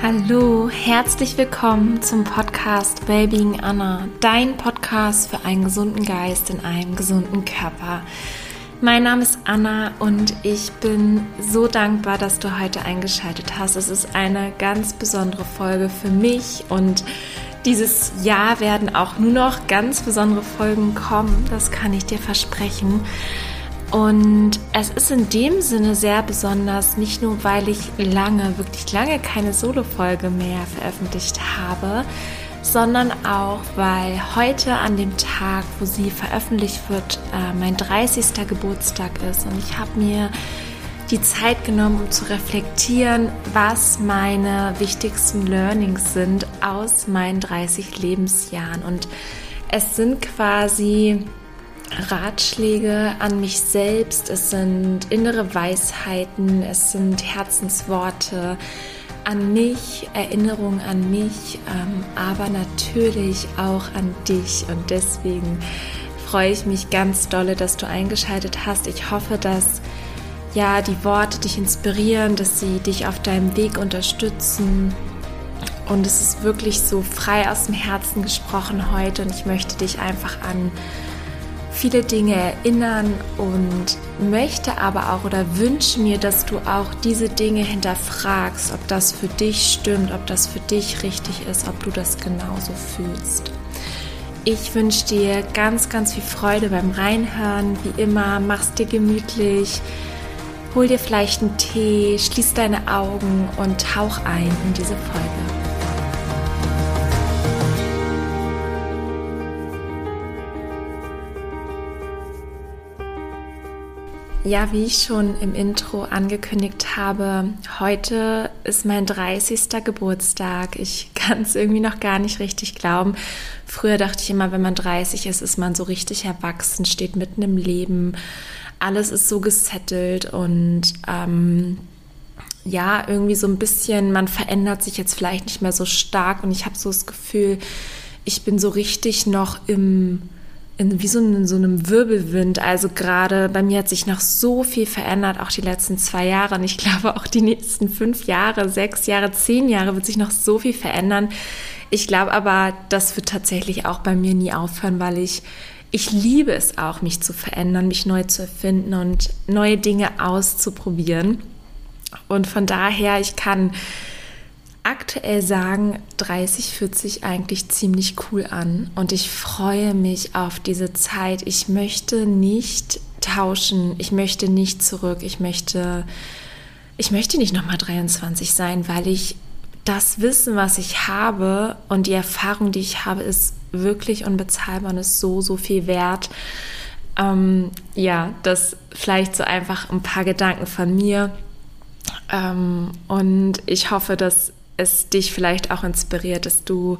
Hallo, herzlich willkommen zum Podcast Babying Anna, dein Podcast für einen gesunden Geist in einem gesunden Körper. Mein Name ist Anna und ich bin so dankbar, dass du heute eingeschaltet hast. Es ist eine ganz besondere Folge für mich und dieses Jahr werden auch nur noch ganz besondere Folgen kommen, das kann ich dir versprechen. Und es ist in dem Sinne sehr besonders, nicht nur weil ich lange, wirklich lange keine Solo-Folge mehr veröffentlicht habe, sondern auch weil heute an dem Tag, wo sie veröffentlicht wird, äh, mein 30. Geburtstag ist. Und ich habe mir die Zeit genommen, um zu reflektieren, was meine wichtigsten Learnings sind aus meinen 30 Lebensjahren. Und es sind quasi Ratschläge an mich selbst, es sind innere Weisheiten, es sind Herzensworte an mich, Erinnerungen an mich, ähm, aber natürlich auch an dich. Und deswegen freue ich mich ganz dolle, dass du eingeschaltet hast. Ich hoffe, dass ja die Worte dich inspirieren, dass sie dich auf deinem Weg unterstützen. Und es ist wirklich so frei aus dem Herzen gesprochen heute und ich möchte dich einfach an viele Dinge erinnern und möchte aber auch oder wünsche mir, dass du auch diese Dinge hinterfragst, ob das für dich stimmt, ob das für dich richtig ist, ob du das genauso fühlst. Ich wünsche dir ganz, ganz viel Freude beim Reinhören. Wie immer, mach's dir gemütlich. Hol dir vielleicht einen Tee, schließ deine Augen und tauch ein in diese Folge. Ja, wie ich schon im Intro angekündigt habe, heute ist mein 30. Geburtstag. Ich kann es irgendwie noch gar nicht richtig glauben. Früher dachte ich immer, wenn man 30 ist, ist man so richtig erwachsen, steht mitten im Leben. Alles ist so gesettelt und ähm, ja, irgendwie so ein bisschen, man verändert sich jetzt vielleicht nicht mehr so stark und ich habe so das Gefühl, ich bin so richtig noch im in, wie so in so einem Wirbelwind. Also gerade bei mir hat sich noch so viel verändert, auch die letzten zwei Jahre. Und ich glaube, auch die nächsten fünf Jahre, sechs Jahre, zehn Jahre wird sich noch so viel verändern. Ich glaube aber, das wird tatsächlich auch bei mir nie aufhören, weil ich, ich liebe es auch, mich zu verändern, mich neu zu erfinden und neue Dinge auszuprobieren. Und von daher, ich kann aktuell sagen, 30 fühlt sich eigentlich ziemlich cool an und ich freue mich auf diese Zeit. Ich möchte nicht tauschen, ich möchte nicht zurück, ich möchte, ich möchte nicht nochmal 23 sein, weil ich das Wissen, was ich habe und die Erfahrung, die ich habe, ist wirklich unbezahlbar und ist so, so viel wert. Ähm, ja, das vielleicht so einfach ein paar Gedanken von mir. Ähm, und ich hoffe, dass es dich vielleicht auch inspiriert, dass du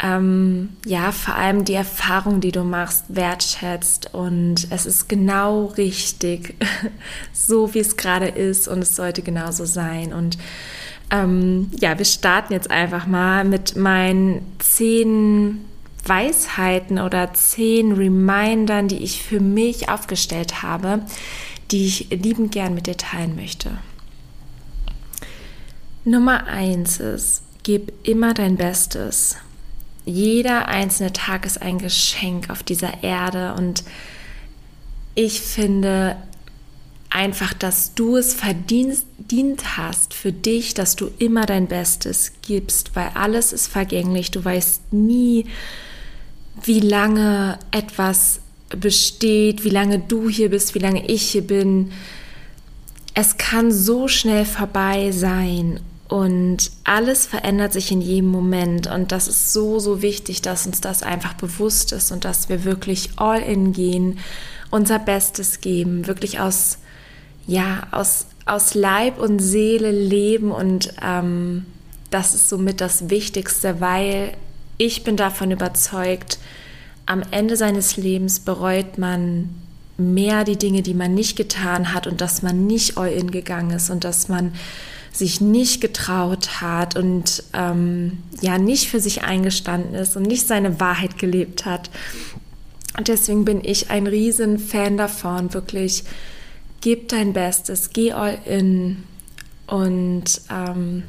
ähm, ja vor allem die Erfahrung, die du machst, wertschätzt. Und es ist genau richtig, so wie es gerade ist. Und es sollte genauso sein. Und ähm, ja, wir starten jetzt einfach mal mit meinen zehn Weisheiten oder zehn Remindern, die ich für mich aufgestellt habe, die ich liebend gern mit dir teilen möchte. Nummer eins ist, gib immer dein Bestes. Jeder einzelne Tag ist ein Geschenk auf dieser Erde und ich finde einfach, dass du es verdient hast für dich, dass du immer dein Bestes gibst, weil alles ist vergänglich. Du weißt nie, wie lange etwas besteht, wie lange du hier bist, wie lange ich hier bin. Es kann so schnell vorbei sein und alles verändert sich in jedem Moment. Und das ist so, so wichtig, dass uns das einfach bewusst ist und dass wir wirklich all in gehen, unser Bestes geben, wirklich aus, ja, aus, aus Leib und Seele leben. Und ähm, das ist somit das Wichtigste, weil ich bin davon überzeugt, am Ende seines Lebens bereut man mehr die Dinge, die man nicht getan hat und dass man nicht all in gegangen ist und dass man sich nicht getraut hat und ähm, ja nicht für sich eingestanden ist und nicht seine Wahrheit gelebt hat. Und deswegen bin ich ein riesen Fan davon, wirklich gib dein Bestes, geh all in und ähm,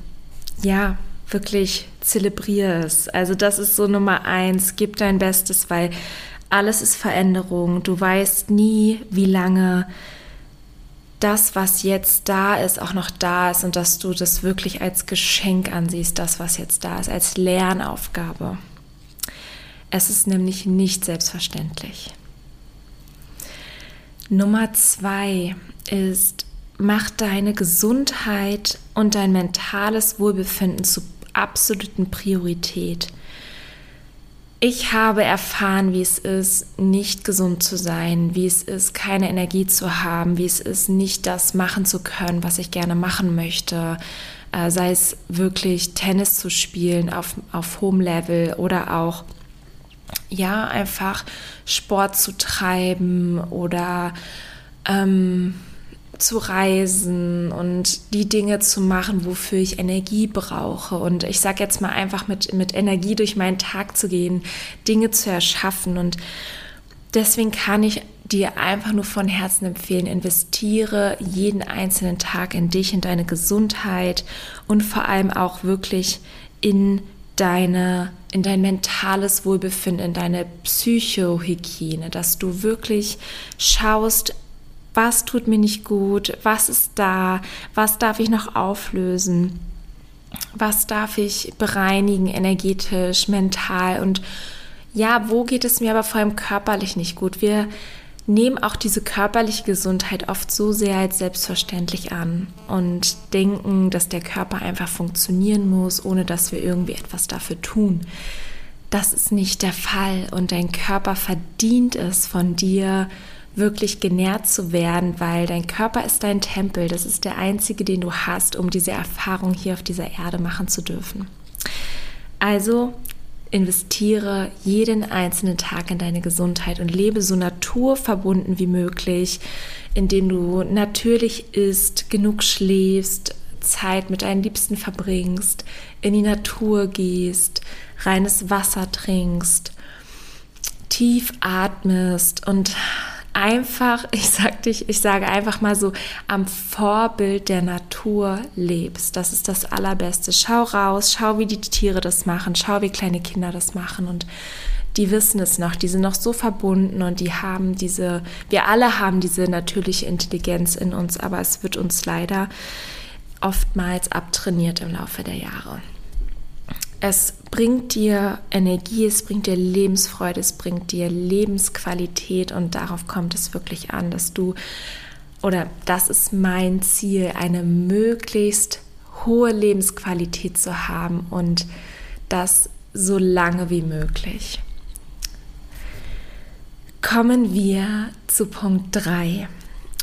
ja, wirklich zelebriere es. Also das ist so Nummer eins, gib dein Bestes, weil alles ist Veränderung. Du weißt nie, wie lange das, was jetzt da ist, auch noch da ist und dass du das wirklich als Geschenk ansiehst, das, was jetzt da ist, als Lernaufgabe. Es ist nämlich nicht selbstverständlich. Nummer zwei ist, mach deine Gesundheit und dein mentales Wohlbefinden zu absoluten Priorität. Ich habe erfahren, wie es ist, nicht gesund zu sein, wie es ist, keine Energie zu haben, wie es ist, nicht das machen zu können, was ich gerne machen möchte. Äh, sei es wirklich Tennis zu spielen auf, auf hohem Level oder auch ja, einfach Sport zu treiben oder ähm, zu reisen und die Dinge zu machen, wofür ich Energie brauche. Und ich sage jetzt mal einfach mit, mit Energie durch meinen Tag zu gehen, Dinge zu erschaffen. Und deswegen kann ich dir einfach nur von Herzen empfehlen, investiere jeden einzelnen Tag in dich, in deine Gesundheit und vor allem auch wirklich in deine, in dein mentales Wohlbefinden, in deine Psychohygiene, dass du wirklich schaust, was tut mir nicht gut, was ist da, was darf ich noch auflösen, was darf ich bereinigen, energetisch, mental und ja, wo geht es mir aber vor allem körperlich nicht gut? Wir nehmen auch diese körperliche Gesundheit oft so sehr als selbstverständlich an und denken, dass der Körper einfach funktionieren muss, ohne dass wir irgendwie etwas dafür tun. Das ist nicht der Fall und dein Körper verdient es von dir wirklich genährt zu werden, weil dein Körper ist dein Tempel. Das ist der einzige, den du hast, um diese Erfahrung hier auf dieser Erde machen zu dürfen. Also investiere jeden einzelnen Tag in deine Gesundheit und lebe so naturverbunden wie möglich, indem du natürlich isst, genug schläfst, Zeit mit deinen Liebsten verbringst, in die Natur gehst, reines Wasser trinkst, tief atmest und einfach, ich sag dich, ich sage einfach mal so, am Vorbild der Natur lebst. Das ist das Allerbeste. Schau raus, schau, wie die Tiere das machen, schau, wie kleine Kinder das machen und die wissen es noch, die sind noch so verbunden und die haben diese, wir alle haben diese natürliche Intelligenz in uns, aber es wird uns leider oftmals abtrainiert im Laufe der Jahre. Es bringt dir Energie, es bringt dir Lebensfreude, es bringt dir Lebensqualität und darauf kommt es wirklich an, dass du, oder das ist mein Ziel, eine möglichst hohe Lebensqualität zu haben und das so lange wie möglich. Kommen wir zu Punkt 3.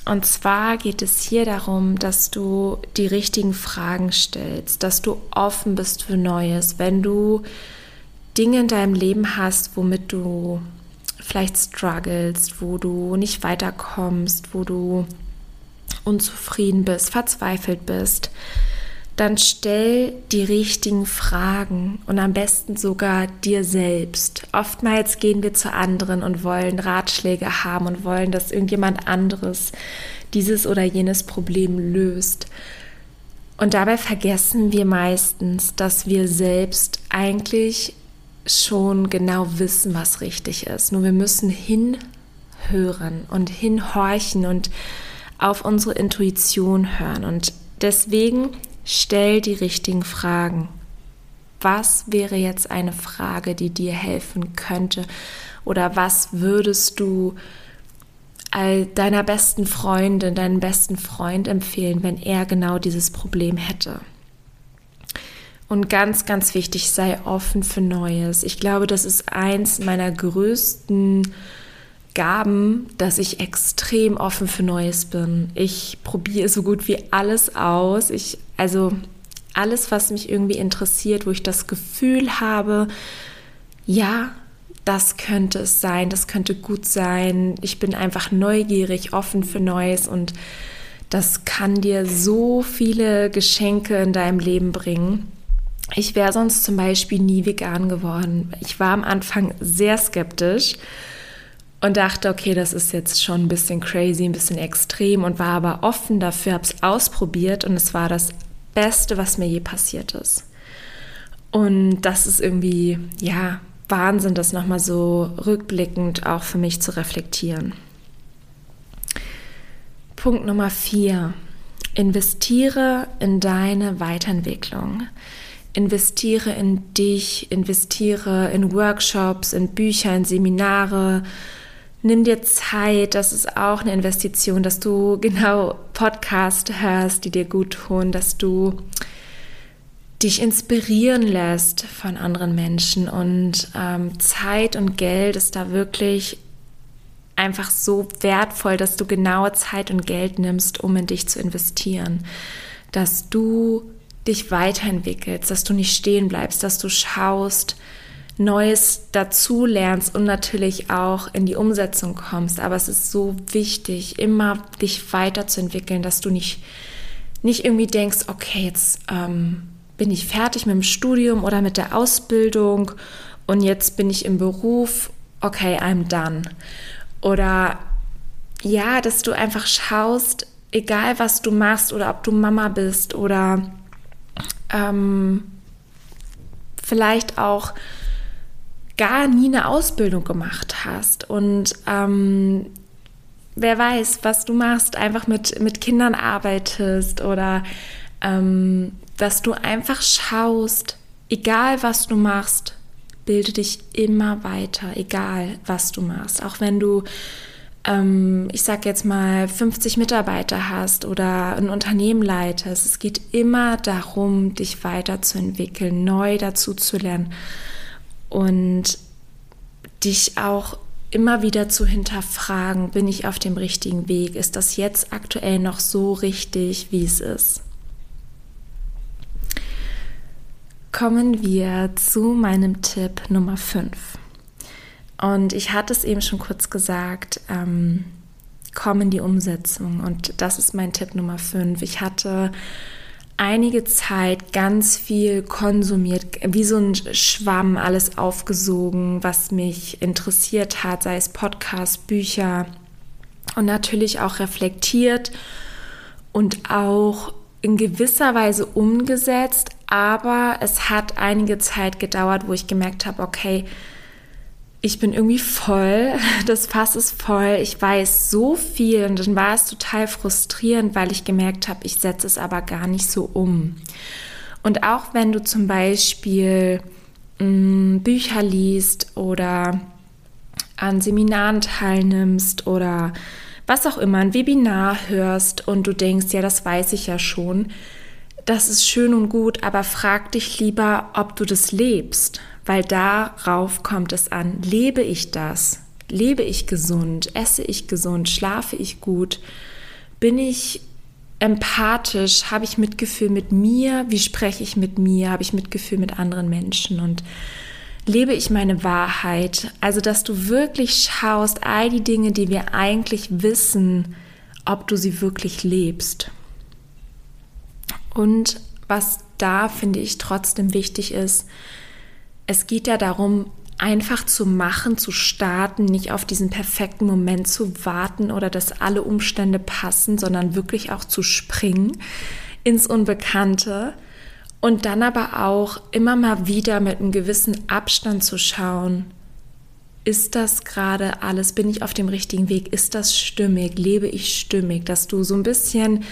Und zwar geht es hier darum, dass du die richtigen Fragen stellst, dass du offen bist für Neues. Wenn du Dinge in deinem Leben hast, womit du vielleicht struggles, wo du nicht weiterkommst, wo du unzufrieden bist, verzweifelt bist, dann stell die richtigen Fragen und am besten sogar dir selbst. Oftmals gehen wir zu anderen und wollen Ratschläge haben und wollen, dass irgendjemand anderes dieses oder jenes Problem löst. Und dabei vergessen wir meistens, dass wir selbst eigentlich schon genau wissen, was richtig ist. Nur wir müssen hinhören und hinhorchen und auf unsere Intuition hören. Und deswegen Stell die richtigen Fragen. Was wäre jetzt eine Frage, die dir helfen könnte? Oder was würdest du all deiner besten Freundin, deinen besten Freund empfehlen, wenn er genau dieses Problem hätte? Und ganz, ganz wichtig, sei offen für Neues. Ich glaube, das ist eins meiner größten Gaben, dass ich extrem offen für Neues bin. Ich probiere so gut wie alles aus. Ich also alles, was mich irgendwie interessiert, wo ich das Gefühl habe, ja, das könnte es sein, das könnte gut sein. Ich bin einfach neugierig, offen für Neues und das kann dir so viele Geschenke in deinem Leben bringen. Ich wäre sonst zum Beispiel nie vegan geworden. Ich war am Anfang sehr skeptisch und dachte, okay, das ist jetzt schon ein bisschen crazy, ein bisschen extrem und war aber offen dafür, habe es ausprobiert und es war das Beste, was mir je passiert ist. Und das ist irgendwie, ja, Wahnsinn, das nochmal so rückblickend auch für mich zu reflektieren. Punkt Nummer vier. Investiere in deine Weiterentwicklung. Investiere in dich, investiere in Workshops, in Bücher, in Seminare. Nimm dir Zeit, das ist auch eine Investition, dass du genau Podcast hörst, die dir gut tun, dass du dich inspirieren lässt von anderen Menschen. Und ähm, Zeit und Geld ist da wirklich einfach so wertvoll, dass du genaue Zeit und Geld nimmst, um in dich zu investieren. Dass du dich weiterentwickelst, dass du nicht stehen bleibst, dass du schaust, Neues dazu lernst und natürlich auch in die Umsetzung kommst. Aber es ist so wichtig, immer dich weiterzuentwickeln, dass du nicht, nicht irgendwie denkst, okay, jetzt ähm, bin ich fertig mit dem Studium oder mit der Ausbildung und jetzt bin ich im Beruf, okay, I'm done. Oder ja, dass du einfach schaust, egal was du machst oder ob du Mama bist oder ähm, vielleicht auch gar nie eine Ausbildung gemacht hast und ähm, wer weiß, was du machst, einfach mit, mit Kindern arbeitest oder ähm, dass du einfach schaust, egal was du machst, bilde dich immer weiter, egal was du machst. Auch wenn du, ähm, ich sag jetzt mal, 50 Mitarbeiter hast oder ein Unternehmen leitest, es geht immer darum, dich weiterzuentwickeln, neu dazu zu lernen und dich auch immer wieder zu hinterfragen, bin ich auf dem richtigen Weg? Ist das jetzt aktuell noch so richtig, wie es ist? kommen wir zu meinem Tipp Nummer 5. Und ich hatte es eben schon kurz gesagt, ähm, komm in die Umsetzung. Und das ist mein Tipp Nummer 5. Ich hatte einige Zeit ganz viel konsumiert, wie so ein Schwamm, alles aufgesogen, was mich interessiert hat, sei es Podcasts, Bücher und natürlich auch reflektiert und auch in gewisser Weise umgesetzt, aber es hat einige Zeit gedauert, wo ich gemerkt habe, okay, ich bin irgendwie voll, das Fass ist voll, ich weiß so viel und dann war es total frustrierend, weil ich gemerkt habe, ich setze es aber gar nicht so um. Und auch wenn du zum Beispiel mh, mm, Bücher liest oder an Seminaren teilnimmst oder was auch immer, ein Webinar hörst und du denkst, ja, das weiß ich ja schon, das ist schön und gut, aber frag dich lieber, ob du das lebst, weil darauf kommt es an. Lebe ich das? Lebe ich gesund? Esse ich gesund? Schlafe ich gut? Bin ich empathisch? Habe ich Mitgefühl mit mir? Wie spreche ich mit mir? Habe ich Mitgefühl mit anderen Menschen? Und lebe ich meine Wahrheit? Also, dass du wirklich schaust, all die Dinge, die wir eigentlich wissen, ob du sie wirklich lebst. Und was da, finde ich, trotzdem wichtig ist, es geht ja darum, einfach zu machen, zu starten, nicht auf diesen perfekten Moment zu warten oder dass alle Umstände passen, sondern wirklich auch zu springen ins Unbekannte. Und dann aber auch immer mal wieder mit einem gewissen Abstand zu schauen, ist das gerade alles, bin ich auf dem richtigen Weg, ist das stimmig, lebe ich stimmig, dass du so ein bisschen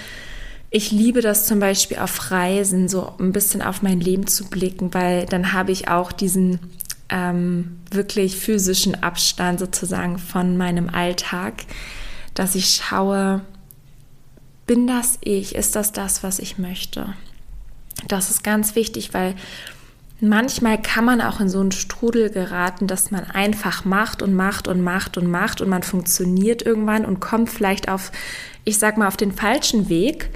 ich liebe das zum Beispiel auf Reisen, so ein bisschen auf mein Leben zu blicken, weil dann habe ich auch diesen ähm, wirklich physischen Abstand sozusagen von meinem Alltag, dass ich schaue, bin das ich? Ist das das, was ich möchte? Das ist ganz wichtig, weil manchmal kann man auch in so einen Strudel geraten, dass man einfach macht und macht und macht und macht und man funktioniert irgendwann und kommt vielleicht auf, ich sag mal, auf den falschen Weg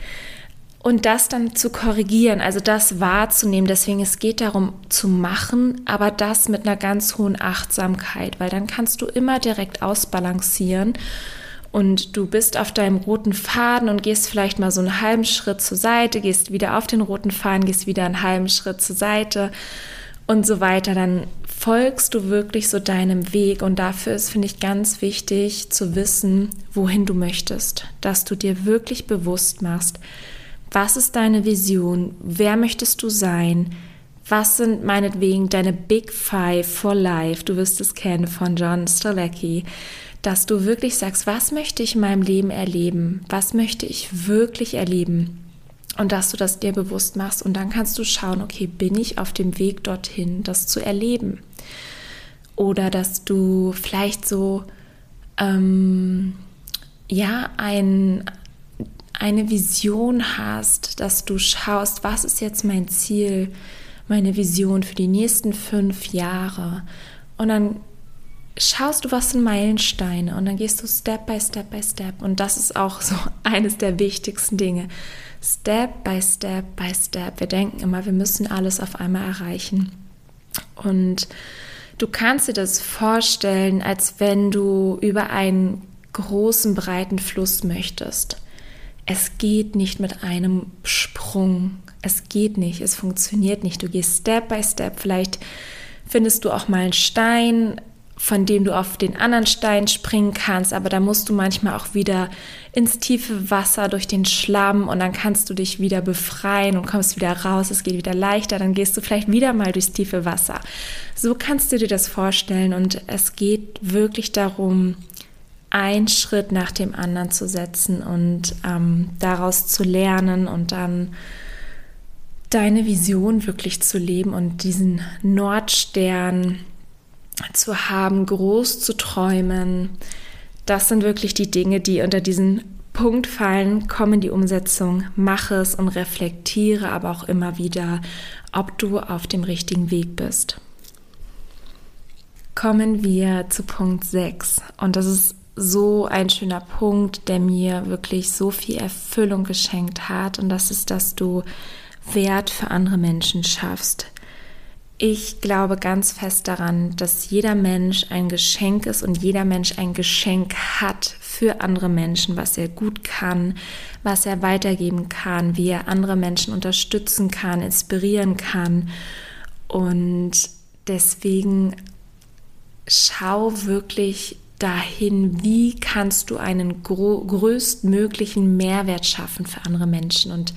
und das dann zu korrigieren, also das wahrzunehmen. Deswegen es geht darum zu machen, aber das mit einer ganz hohen Achtsamkeit, weil dann kannst du immer direkt ausbalancieren und du bist auf deinem roten Faden und gehst vielleicht mal so einen halben Schritt zur Seite, gehst wieder auf den roten Faden, gehst wieder einen halben Schritt zur Seite und so weiter. Dann folgst du wirklich so deinem Weg und dafür ist, finde ich, ganz wichtig zu wissen, wohin du möchtest, dass du dir wirklich bewusst machst, was ist deine Vision? Wer möchtest du sein? Was sind meinetwegen deine Big Five for Life? Du wirst es kennen von John Strzelecki, dass du wirklich sagst, was möchte ich in meinem Leben erleben? Was möchte ich wirklich erleben? Und dass du das dir bewusst machst und dann kannst du schauen, okay, bin ich auf dem Weg dorthin, das zu erleben? Oder dass du vielleicht so, ähm, ja, ein, eine Vision hast, dass du schaust, was ist jetzt mein Ziel, meine Vision für die nächsten fünf Jahre. Und dann schaust du, was sind Meilensteine und dann gehst du Step by Step by Step. Und das ist auch so eines der wichtigsten Dinge. Step by Step by Step. Wir denken immer, wir müssen alles auf einmal erreichen. Und du kannst dir das vorstellen, als wenn du über einen großen, breiten Fluss möchtest. Es geht nicht mit einem Sprung. Es geht nicht. Es funktioniert nicht. Du gehst Step by Step. Vielleicht findest du auch mal einen Stein, von dem du auf den anderen Stein springen kannst, aber da musst du manchmal auch wieder ins tiefe Wasser durch den Schlamm und dann kannst du dich wieder befreien und kommst wieder raus, es geht wieder leichter, dann gehst du vielleicht wieder mal durchs tiefe Wasser. So kannst du dir das vorstellen und es geht wirklich darum, einen Schritt nach dem anderen zu setzen und ähm, daraus zu lernen und dann deine Vision wirklich zu leben und diesen Nordstern zu haben, groß zu träumen. Das sind wirklich die Dinge, die unter diesen Punkt fallen, komm in die Umsetzung, mache es und reflektiere aber auch immer wieder, ob du auf dem richtigen Weg bist. Kommen wir zu Punkt 6 und das ist so ein schöner Punkt, der mir wirklich so viel Erfüllung geschenkt hat und das ist, dass du Wert für andere Menschen schaffst. Ich glaube ganz fest daran, dass jeder Mensch ein Geschenk ist und jeder Mensch ein Geschenk hat für andere Menschen, was er gut kann, was er weitergeben kann, wie er andere Menschen unterstützen kann, inspirieren kann. Und deswegen schau wirklich dahin, wie kannst du einen größtmöglichen Mehrwert schaffen für andere Menschen. Und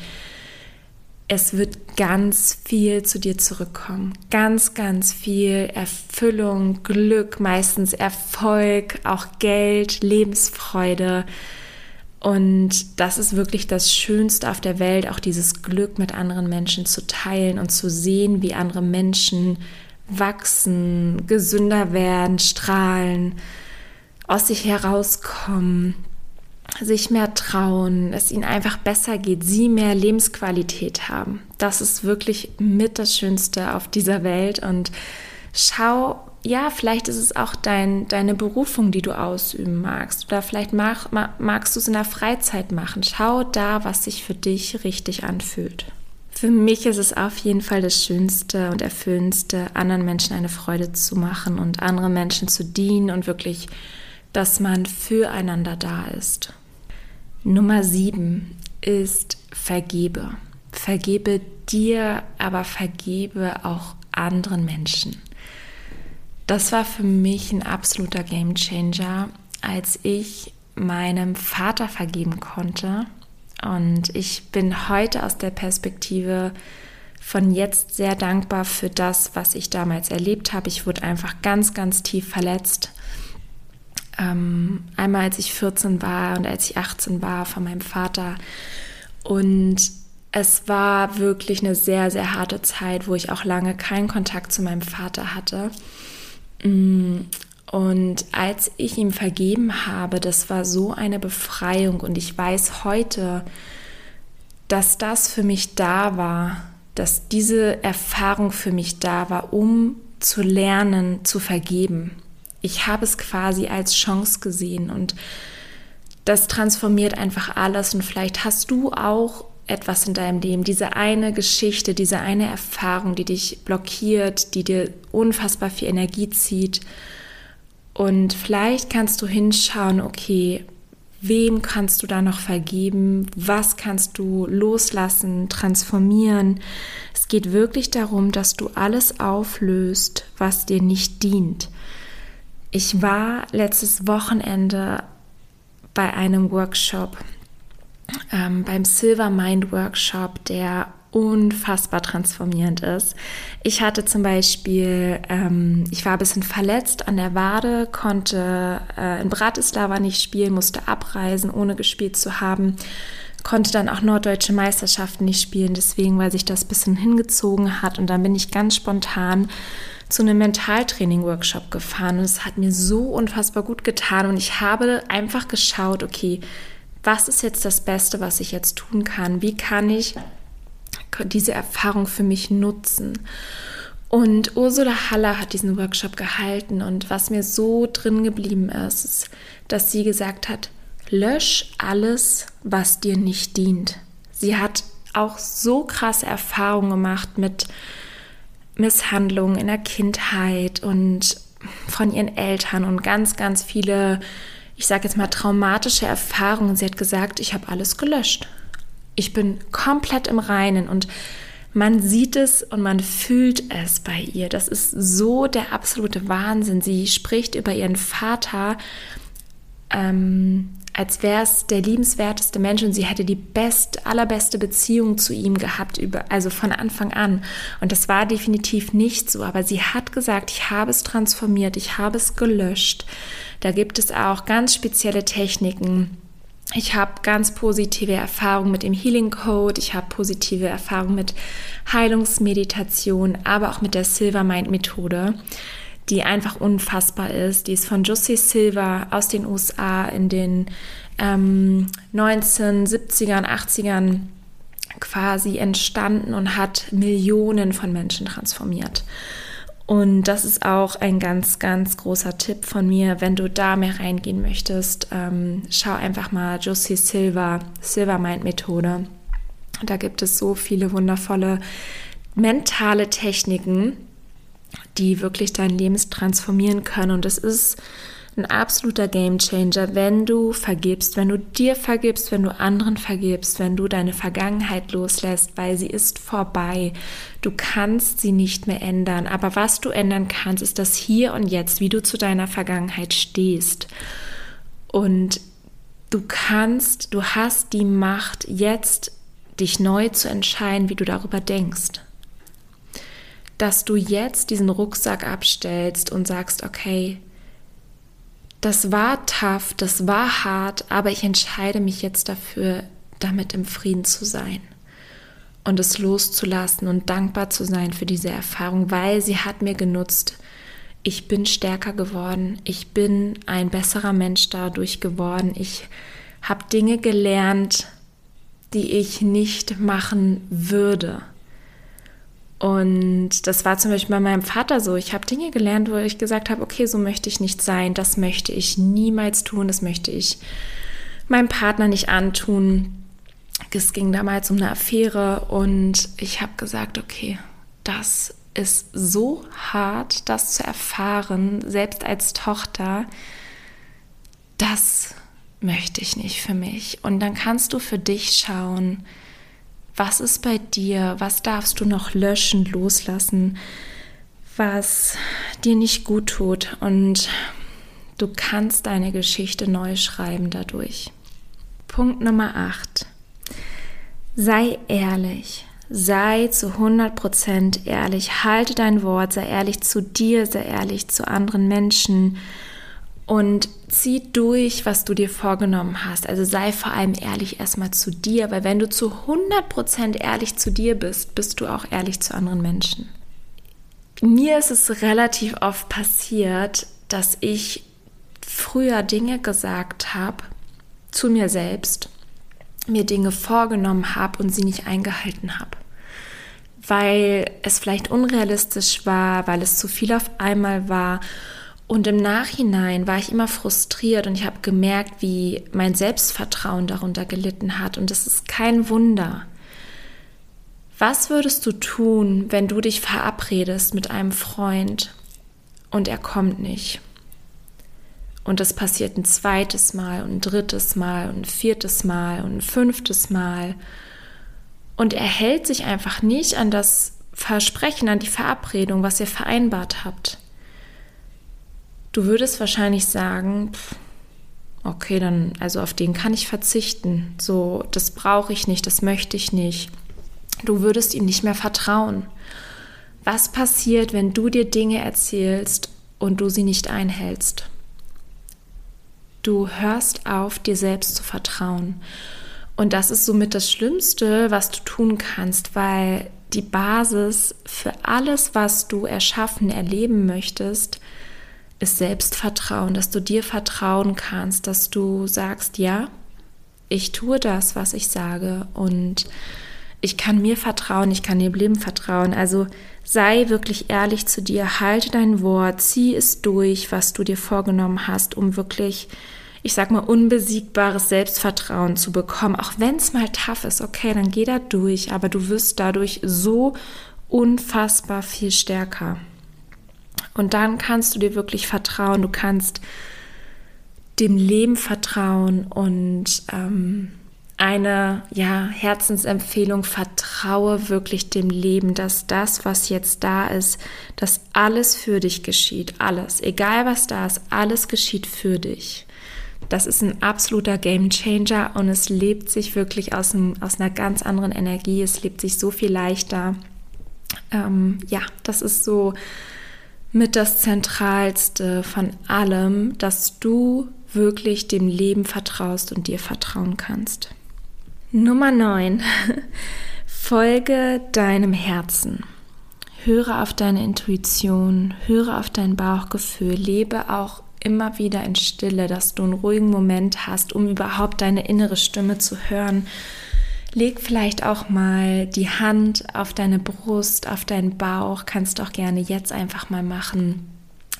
es wird ganz viel zu dir zurückkommen. Ganz, ganz viel Erfüllung, Glück, meistens Erfolg, auch Geld, Lebensfreude. Und das ist wirklich das Schönste auf der Welt, auch dieses Glück mit anderen Menschen zu teilen und zu sehen, wie andere Menschen wachsen, gesünder werden, strahlen, aus sich herauskommen, sich mehr trauen, es ihnen einfach besser geht, sie mehr Lebensqualität haben. Das ist wirklich mit das Schönste auf dieser Welt und schau, ja, vielleicht ist es auch dein, deine Berufung, die du ausüben magst oder vielleicht mag, magst du es in der Freizeit machen. Schau da, was sich für dich richtig anfühlt. Für mich ist es auf jeden Fall das Schönste und Erfüllendste, anderen Menschen eine Freude zu machen und anderen Menschen zu dienen und wirklich, dass man füreinander da ist. Nummer sieben ist vergebe. Vergebe dir, aber vergebe auch anderen Menschen. Das war für mich ein absoluter Gamechanger, als ich meinem Vater vergeben konnte. Und ich bin heute aus der Perspektive von jetzt sehr dankbar für das, was ich damals erlebt habe. Ich wurde einfach ganz, ganz tief verletzt ähm, einmal als ich 14 war und als ich 18 war von meinem Vater. Und es war wirklich eine sehr, sehr harte Zeit, wo ich auch lange keinen Kontakt zu meinem Vater hatte. Mm, und als ich ihm vergeben habe, das war so eine Befreiung und ich weiß heute, dass das für mich da war, dass diese Erfahrung für mich da war, um zu lernen, zu vergeben ich habe es quasi als Chance gesehen und das transformiert einfach alles und vielleicht hast du auch etwas in deinem Leben, diese eine Geschichte, diese eine Erfahrung, die dich blockiert, die dir unfassbar viel Energie zieht. Und vielleicht kannst du hinschauen, okay, wem kannst du da noch vergeben? Was kannst du loslassen, transformieren? Es geht wirklich darum, dass du alles auflöst, was dir nicht dient. Ich war letztes Wochenende bei einem Workshop, ähm, beim Silver Mind Workshop, der unfassbar transformierend ist. Ich hatte zum Beispiel, ähm, ich war ein bisschen verletzt an der Wade, konnte äh, in Bratislava nicht spielen, musste abreisen, ohne gespielt zu haben, konnte dann auch norddeutsche Meisterschaften nicht spielen, deswegen, weil sich das ein bisschen hingezogen hat. Und dann bin ich ganz spontan zu einem Mentaltraining-Workshop gefahren und es hat mir so unfassbar gut getan und ich habe einfach geschaut, okay, was ist jetzt das Beste, was ich jetzt tun kann? Wie kann ich diese Erfahrung für mich nutzen. Und Ursula Haller hat diesen Workshop gehalten und was mir so drin geblieben ist, ist, dass sie gesagt hat, lösch alles, was dir nicht dient. Sie hat auch so krasse Erfahrungen gemacht mit Misshandlungen in der Kindheit und von ihren Eltern und ganz, ganz viele, ich sage jetzt mal, traumatische Erfahrungen. Sie hat gesagt, ich habe alles gelöscht. Ich bin komplett im Reinen und man sieht es und man fühlt es bei ihr. Das ist so der absolute Wahnsinn. Sie spricht über ihren Vater, ähm, als wäre es der liebenswerteste Mensch und sie hätte die best, allerbeste Beziehung zu ihm gehabt, über, also von Anfang an. Und das war definitiv nicht so, aber sie hat gesagt, ich habe es transformiert, ich habe es gelöscht. Da gibt es auch ganz spezielle Techniken ich habe ganz positive Erfahrungen mit dem Healing Code, ich habe positive Erfahrungen mit Heilungsmeditation, aber auch mit der Silver Mind Methode, die einfach unfassbar ist. Die ist von Josie Silver aus den USA in den ähm, 1970ern, 80ern quasi entstanden und hat Millionen von Menschen transformiert. Und das ist auch ein ganz, ganz großer Tipp von mir. Wenn du da mehr reingehen möchtest, ähm, schau einfach mal Josie Silver, Silver Mind Methode. Da gibt es so viele wundervolle mentale Techniken, die wirklich dein Leben transformieren können. Und es ist ein absoluter Gamechanger, wenn du vergibst, wenn du dir vergibst, wenn du anderen vergibst, wenn du deine Vergangenheit loslässt, weil sie ist vorbei. Du kannst sie nicht mehr ändern. Aber was du ändern kannst, ist das Hier und Jetzt, wie du zu deiner Vergangenheit stehst. Und du kannst, du hast die Macht, jetzt dich neu zu entscheiden, wie du darüber denkst. Dass du jetzt diesen Rucksack abstellst und sagst, okay, das war tough, das war hart, aber ich entscheide mich jetzt dafür, damit im Frieden zu sein und es loszulassen und dankbar zu sein für diese Erfahrung, weil sie hat mir genutzt. Ich bin stärker geworden, ich bin ein besserer Mensch dadurch geworden, ich habe Dinge gelernt, die ich nicht machen würde. Und das war zum Beispiel bei meinem Vater so. Ich habe Dinge gelernt, wo ich gesagt habe, okay, so möchte ich nicht sein, das möchte ich niemals tun, das möchte ich meinem Partner nicht antun. Es ging damals um eine Affäre und ich habe gesagt, okay, das ist so hart, das zu erfahren, selbst als Tochter, das möchte ich nicht für mich. Und dann kannst du für dich schauen, was ist bei dir? Was darfst du noch löschen, loslassen, was dir nicht gut tut? Und du kannst deine Geschichte neu schreiben dadurch. Punkt Nummer 8. Sei ehrlich. Sei zu 100% ehrlich. Halte dein Wort. Sei ehrlich zu dir. Sei ehrlich zu anderen Menschen und zieh durch, was du dir vorgenommen hast. Also sei vor allem ehrlich erstmal zu dir, weil wenn du zu 100% ehrlich zu dir bist, bist du auch ehrlich zu anderen Menschen. Mir ist es relativ oft passiert, dass ich früher Dinge gesagt habe zu mir selbst, mir Dinge vorgenommen habe und sie nicht eingehalten habe. Weil es vielleicht unrealistisch war, weil es zu viel auf einmal war und im Nachhinein war ich immer frustriert und ich habe gemerkt, wie mein Selbstvertrauen darunter gelitten hat. Und das ist kein Wunder. Was würdest du tun, wenn du dich verabredest mit einem Freund und er kommt nicht? Und das passiert ein zweites Mal und ein drittes Mal und ein viertes Mal und ein fünftes Mal. Und er hält sich einfach nicht an das Versprechen, an die Verabredung, was ihr vereinbart habt. Du würdest wahrscheinlich sagen, pff, okay, dann, also auf den kann ich verzichten. So, das brauche ich nicht, das möchte ich nicht. Du würdest ihm nicht mehr vertrauen. Was passiert, wenn du dir Dinge erzählst und du sie nicht einhältst? Du hörst auf, dir selbst zu vertrauen. Und das ist somit das Schlimmste, was du tun kannst, weil die Basis für alles, was du erschaffen, erleben möchtest, ist Selbstvertrauen, dass du dir vertrauen kannst, dass du sagst, ja, ich tue das, was ich sage und ich kann mir vertrauen, ich kann dem Leben vertrauen. Also sei wirklich ehrlich zu dir, halte dein Wort, zieh es durch, was du dir vorgenommen hast, um wirklich, ich sag mal, unbesiegbares Selbstvertrauen zu bekommen. Auch wenn es mal tough ist, okay, dann geh da durch, aber du wirst dadurch so unfassbar viel stärker. Und dann kannst du dir wirklich vertrauen, du kannst dem Leben vertrauen und ähm, eine ja, Herzensempfehlung, vertraue wirklich dem Leben, dass das, was jetzt da ist, dass alles für dich geschieht. Alles, egal was da ist, alles geschieht für dich. Das ist ein absoluter Game Changer und es lebt sich wirklich aus, einem, aus einer ganz anderen Energie. Es lebt sich so viel leichter. Ähm, ja, das ist so mit das Zentralste von allem, dass du wirklich dem Leben vertraust und dir vertrauen kannst. Nummer 9. Folge deinem Herzen. Höre auf deine Intuition, höre auf dein Bauchgefühl, lebe auch immer wieder in Stille, dass du einen ruhigen Moment hast, um überhaupt deine innere Stimme zu hören. Leg vielleicht auch mal die Hand auf deine Brust, auf deinen Bauch, kannst du auch gerne jetzt einfach mal machen,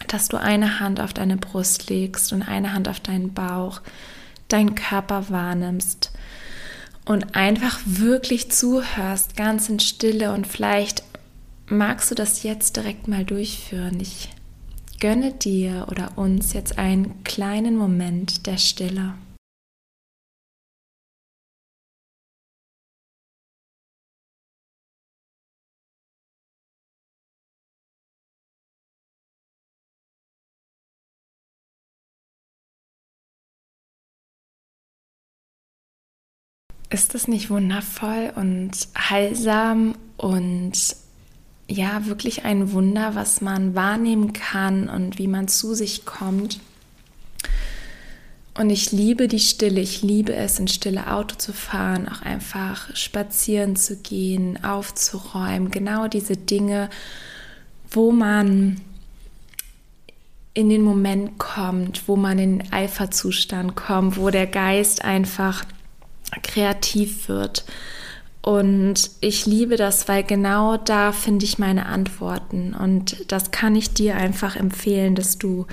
dass du eine Hand auf deine Brust legst und eine Hand auf deinen Bauch, deinen Körper wahrnimmst und einfach wirklich zuhörst, ganz in Stille und vielleicht magst du das jetzt direkt mal durchführen. Ich gönne dir oder uns jetzt einen kleinen Moment der Stille. Ist das nicht wundervoll und heilsam und ja, wirklich ein Wunder, was man wahrnehmen kann und wie man zu sich kommt? Und ich liebe die Stille, ich liebe es, in Stille Auto zu fahren, auch einfach spazieren zu gehen, aufzuräumen, genau diese Dinge, wo man in den Moment kommt, wo man in den Eiferzustand kommt, wo der Geist einfach kreativ wird. Und ich liebe das, weil genau da finde ich meine Antworten. Und das kann ich dir einfach empfehlen, dass du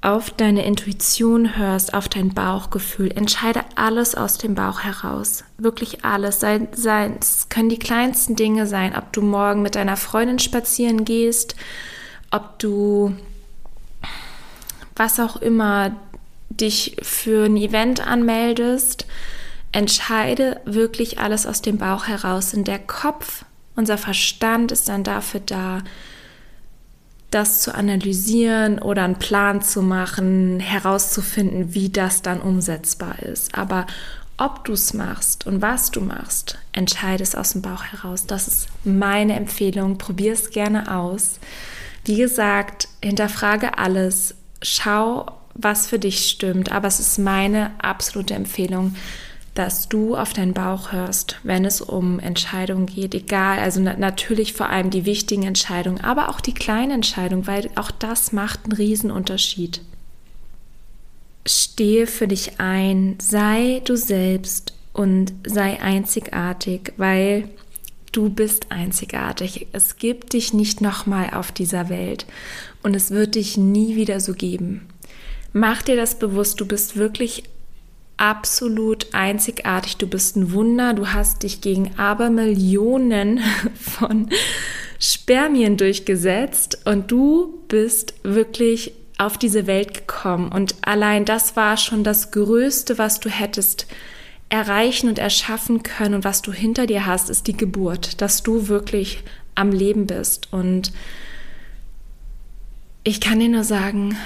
auf deine Intuition hörst, auf dein Bauchgefühl. Entscheide alles aus dem Bauch heraus. Wirklich alles. Sei, sei, es können die kleinsten Dinge sein, ob du morgen mit deiner Freundin spazieren gehst, ob du was auch immer dich für ein Event anmeldest, entscheide wirklich alles aus dem Bauch heraus. Und der Kopf, unser Verstand ist dann dafür da, das zu analysieren oder einen Plan zu machen, herauszufinden, wie das dann umsetzbar ist. Aber ob du es machst und was du machst, entscheide es aus dem Bauch heraus. Das ist meine Empfehlung. Probier es gerne aus. Wie gesagt, hinterfrage alles. Schau, was für dich stimmt. Aber es ist meine absolute Empfehlung, dass du auf deinen Bauch hörst, wenn es um Entscheidungen geht, egal, also na natürlich vor allem die wichtigen Entscheidungen, aber auch die kleinen Entscheidungen, weil auch das macht einen Riesenunterschied. Stehe für dich ein, sei du selbst und sei einzigartig, weil du bist einzigartig. Es gibt dich nicht nochmal auf dieser Welt und es wird dich nie wieder so geben. Mach dir das bewusst, du bist wirklich absolut einzigartig. Du bist ein Wunder. Du hast dich gegen Abermillionen von Spermien durchgesetzt und du bist wirklich auf diese Welt gekommen. Und allein das war schon das Größte, was du hättest erreichen und erschaffen können und was du hinter dir hast, ist die Geburt, dass du wirklich am Leben bist. Und ich kann dir nur sagen,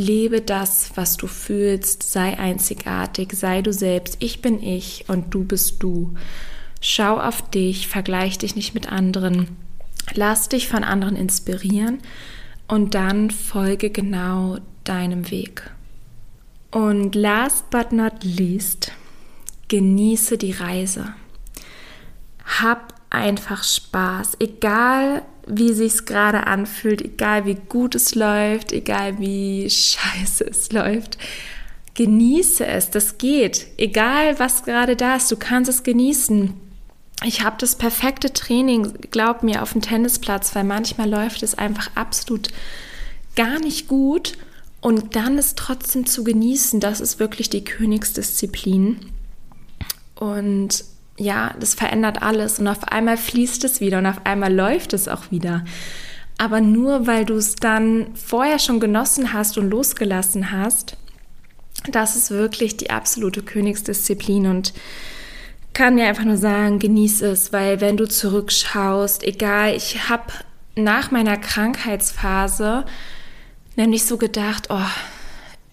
Lebe das, was du fühlst, sei einzigartig, sei du selbst. Ich bin ich und du bist du. Schau auf dich, vergleich dich nicht mit anderen. Lass dich von anderen inspirieren und dann folge genau deinem Weg. Und last but not least, genieße die Reise. Hab einfach Spaß, egal wie sich's gerade anfühlt, egal wie gut es läuft, egal wie scheiße es läuft. Genieße es, das geht. Egal was gerade da ist, du kannst es genießen. Ich habe das perfekte Training, glaub mir, auf dem Tennisplatz, weil manchmal läuft es einfach absolut gar nicht gut und dann ist trotzdem zu genießen, das ist wirklich die Königsdisziplin. Und ja, das verändert alles und auf einmal fließt es wieder und auf einmal läuft es auch wieder. Aber nur weil du es dann vorher schon genossen hast und losgelassen hast, das ist wirklich die absolute Königsdisziplin und kann dir einfach nur sagen, genieß es, weil wenn du zurückschaust, egal, ich habe nach meiner Krankheitsphase nämlich so gedacht, oh,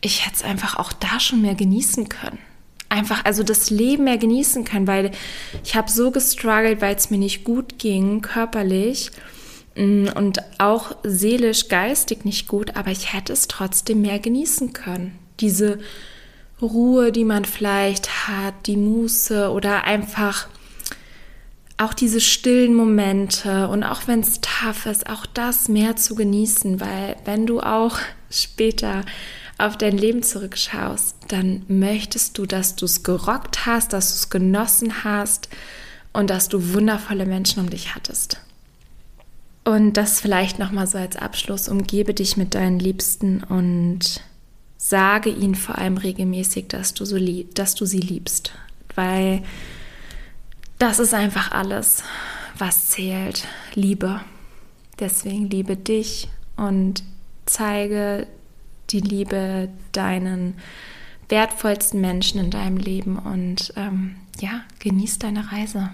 ich hätte es einfach auch da schon mehr genießen können. Einfach, also das Leben mehr genießen können, weil ich habe so gestruggelt, weil es mir nicht gut ging, körperlich mm, und auch seelisch, geistig nicht gut, aber ich hätte es trotzdem mehr genießen können. Diese Ruhe, die man vielleicht hat, die Muße oder einfach auch diese stillen Momente und auch wenn es tough ist, auch das mehr zu genießen, weil wenn du auch später auf dein Leben zurückschaust, dann möchtest du, dass du es gerockt hast, dass du es genossen hast und dass du wundervolle Menschen um dich hattest. Und das vielleicht noch mal so als Abschluss, umgebe dich mit deinen Liebsten und sage ihnen vor allem regelmäßig, dass du so lieb, dass du sie liebst, weil das ist einfach alles, was zählt. Liebe. Deswegen liebe dich und zeige die Liebe deinen wertvollsten Menschen in deinem Leben und ähm, ja, genieß deine Reise.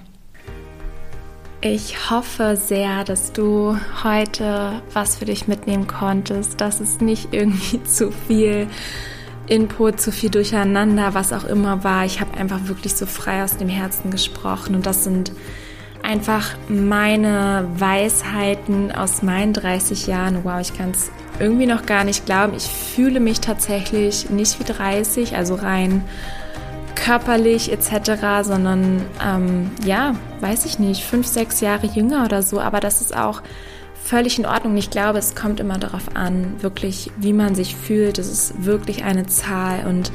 Ich hoffe sehr, dass du heute was für dich mitnehmen konntest, dass es nicht irgendwie zu viel Input, zu viel Durcheinander, was auch immer war. Ich habe einfach wirklich so frei aus dem Herzen gesprochen und das sind einfach meine Weisheiten aus meinen 30 Jahren. Wow, ich kann es irgendwie noch gar nicht glauben. Ich fühle mich tatsächlich nicht wie 30, also rein körperlich etc., sondern ähm, ja, weiß ich nicht, fünf, sechs Jahre jünger oder so. Aber das ist auch völlig in Ordnung. Ich glaube, es kommt immer darauf an, wirklich, wie man sich fühlt. Es ist wirklich eine Zahl und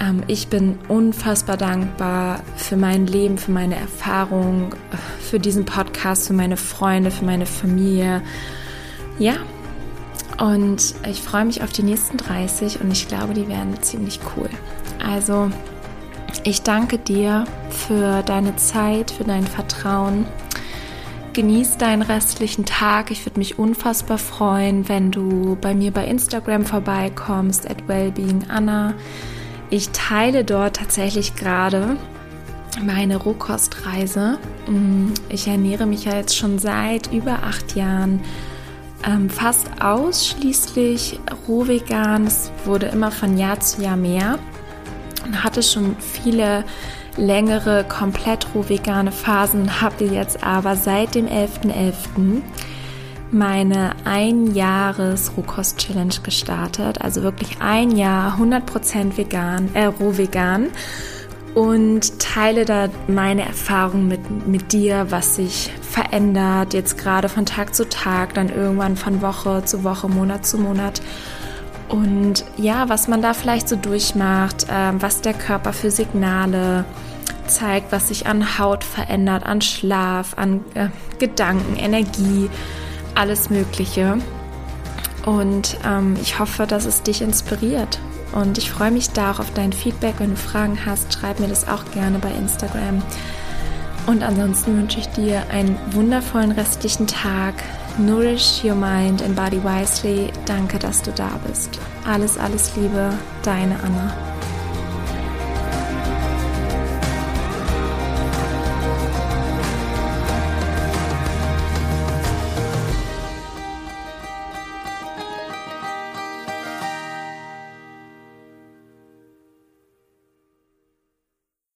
ähm, ich bin unfassbar dankbar für mein Leben, für meine Erfahrung, für diesen Podcast, für meine Freunde, für meine Familie. Ja, und ich freue mich auf die nächsten 30 und ich glaube, die werden ziemlich cool. Also, ich danke dir für deine Zeit, für dein Vertrauen. Genieß deinen restlichen Tag. Ich würde mich unfassbar freuen, wenn du bei mir bei Instagram vorbeikommst, at wellbeinganna. Ich teile dort tatsächlich gerade meine Rohkostreise. Mm, ich ernähre mich ja jetzt schon seit über acht Jahren ähm, fast ausschließlich rohvegan. Es wurde immer von Jahr zu Jahr mehr und hatte schon viele längere, komplett rohvegane Phasen, habe jetzt aber seit dem 11.11. .11. meine ein Jahres Rohkost-Challenge gestartet. Also wirklich ein Jahr 100% vegan, äh, roh vegan und teile da meine Erfahrungen mit, mit dir, was sich verändert, jetzt gerade von Tag zu Tag, dann irgendwann von Woche zu Woche, Monat zu Monat. Und ja, was man da vielleicht so durchmacht, äh, was der Körper für Signale zeigt, was sich an Haut verändert, an Schlaf, an äh, Gedanken, Energie, alles Mögliche. Und ähm, ich hoffe, dass es dich inspiriert. Und ich freue mich da auch auf dein Feedback. Wenn du Fragen hast, schreib mir das auch gerne bei Instagram. Und ansonsten wünsche ich dir einen wundervollen restlichen Tag. Nourish your mind and body wisely. Danke, dass du da bist. Alles, alles Liebe, deine Anna.